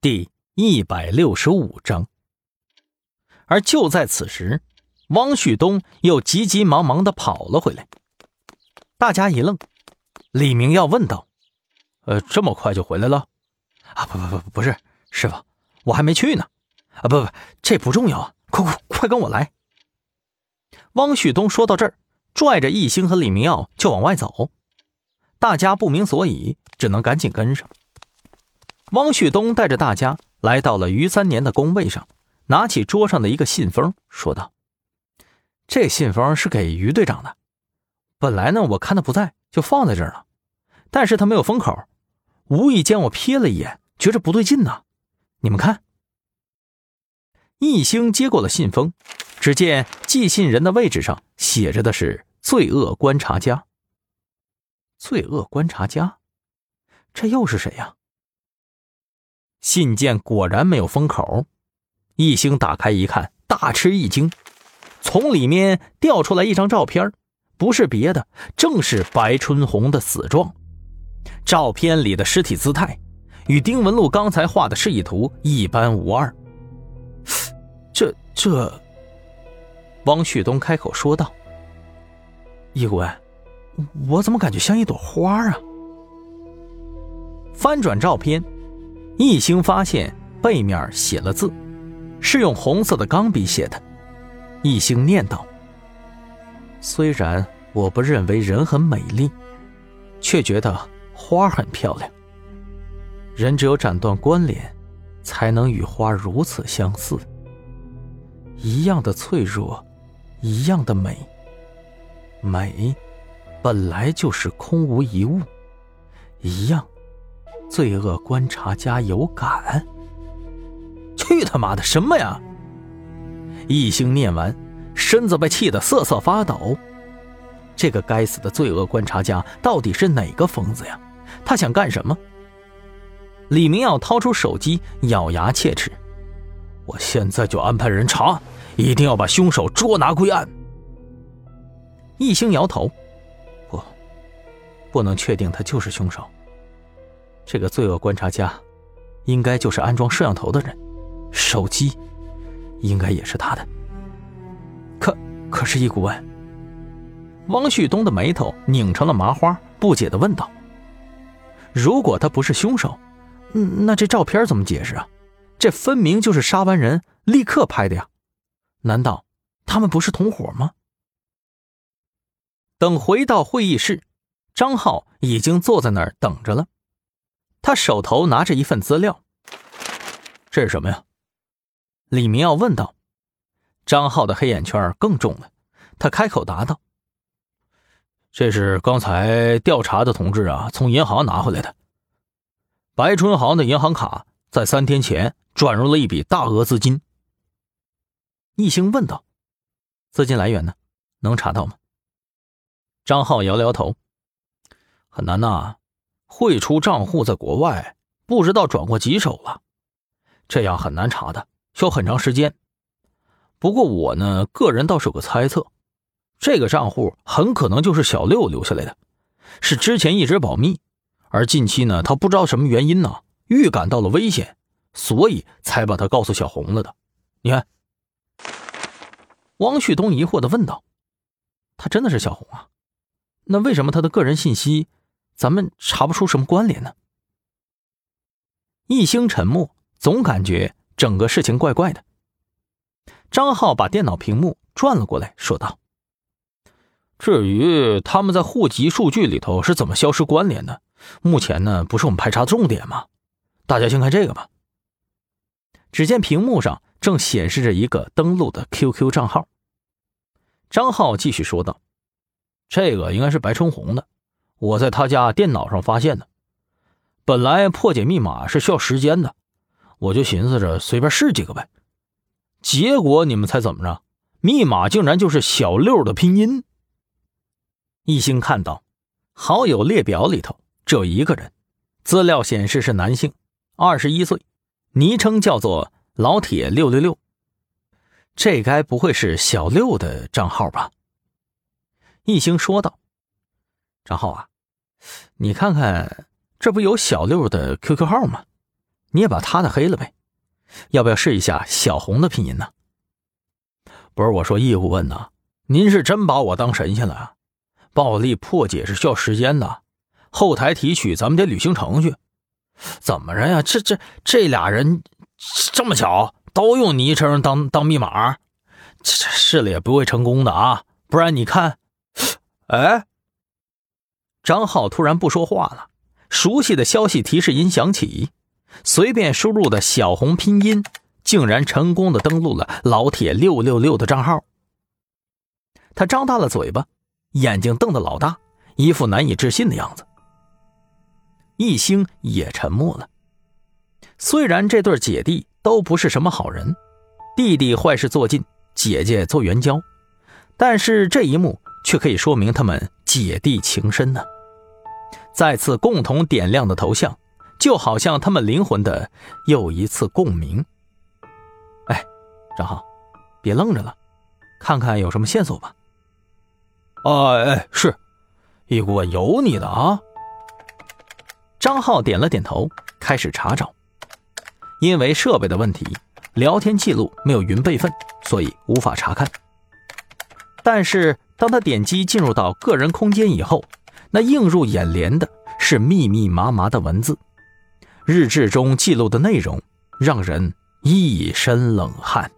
第一百六十五章。而就在此时，汪旭东又急急忙忙的跑了回来。大家一愣，李明耀问道：“呃，这么快就回来了？啊，不不不，不是，师傅，我还没去呢。啊，不不，这不重要啊，快快快跟我来。”汪旭东说到这儿，拽着易星和李明耀就往外走。大家不明所以，只能赶紧跟上。汪旭东带着大家来到了于三年的工位上，拿起桌上的一个信封，说道：“这信封是给于队长的。本来呢，我看他不在，就放在这儿了。但是他没有封口，无意间我瞥了一眼，觉着不对劲呢。你们看。”易星接过了信封，只见寄信人的位置上写着的是“罪恶观察家”。罪恶观察家，这又是谁呀？信件果然没有封口，一星打开一看，大吃一惊，从里面掉出来一张照片，不是别的，正是白春红的死状。照片里的尸体姿态与丁文璐刚才画的示意图一般无二。这这，汪旭东开口说道：“易文，我怎么感觉像一朵花啊？”翻转照片。一星发现背面写了字，是用红色的钢笔写的。一星念道：“虽然我不认为人很美丽，却觉得花很漂亮。人只有斩断关联，才能与花如此相似。一样的脆弱，一样的美。美，本来就是空无一物，一样。”罪恶观察家有感。去他妈的什么呀！一星念完，身子被气得瑟瑟发抖。这个该死的罪恶观察家到底是哪个疯子呀？他想干什么？李明耀掏出手机，咬牙切齿：“我现在就安排人查，一定要把凶手捉拿归案。”一星摇头：“不，不能确定他就是凶手。”这个罪恶观察家，应该就是安装摄像头的人，手机应该也是他的。可可是，易顾问，汪旭东的眉头拧成了麻花，不解的问道：“如果他不是凶手，那这照片怎么解释啊？这分明就是杀完人立刻拍的呀！难道他们不是同伙吗？”等回到会议室，张浩已经坐在那儿等着了。他手头拿着一份资料，这是什么呀？李明耀问道。张浩的黑眼圈更重了，他开口答道：“这是刚才调查的同志啊，从银行拿回来的。白春航的银行卡在三天前转入了一笔大额资金。”易兴问道：“资金来源呢？能查到吗？”张浩摇了摇头：“很难呐。”汇出账户在国外，不知道转过几手了，这样很难查的，需要很长时间。不过我呢，个人倒是有个猜测，这个账户很可能就是小六留下来的，是之前一直保密，而近期呢，他不知道什么原因呢，预感到了危险，所以才把他告诉小红了的。你看，汪旭东疑惑的问道：“他真的是小红啊？那为什么他的个人信息？”咱们查不出什么关联呢。一星沉默，总感觉整个事情怪怪的。张浩把电脑屏幕转了过来，说道：“至于他们在户籍数据里头是怎么消失关联的，目前呢不是我们排查重点吗？大家先看这个吧。”只见屏幕上正显示着一个登录的 QQ 账号。张浩继续说道：“这个应该是白春红的。”我在他家电脑上发现的，本来破解密码是需要时间的，我就寻思着随便试几个呗。结果你们猜怎么着？密码竟然就是小六的拼音。一星看到好友列表里头只有一个人，资料显示是男性，二十一岁，昵称叫做老铁六六六。这该不会是小六的账号吧？一星说道。张浩啊，你看看，这不有小六的 QQ 号吗？你也把他的黑了呗？要不要试一下小红的拼音呢？不是我说，义务问呢，您是真把我当神仙了？暴力破解是需要时间的，后台提取咱们得履行程序。怎么着呀？这这这俩人这么巧都用昵称当当密码，这这试了也不会成功的啊！不然你看，哎，张浩突然不说话了，熟悉的消息提示音响起，随便输入的小红拼音竟然成功的登录了老铁六六六的账号。他张大了嘴巴，眼睛瞪得老大，一副难以置信的样子。一星也沉默了。虽然这对姐弟都不是什么好人，弟弟坏事做尽，姐姐做援交，但是这一幕却可以说明他们姐弟情深呢。再次共同点亮的头像，就好像他们灵魂的又一次共鸣。哎，张浩，别愣着了，看看有什么线索吧。哎哎，是，一锅有你的啊。张浩点了点头，开始查找。因为设备的问题，聊天记录没有云备份，所以无法查看。但是当他点击进入到个人空间以后，那映入眼帘的是密密麻麻的文字，日志中记录的内容让人一身冷汗。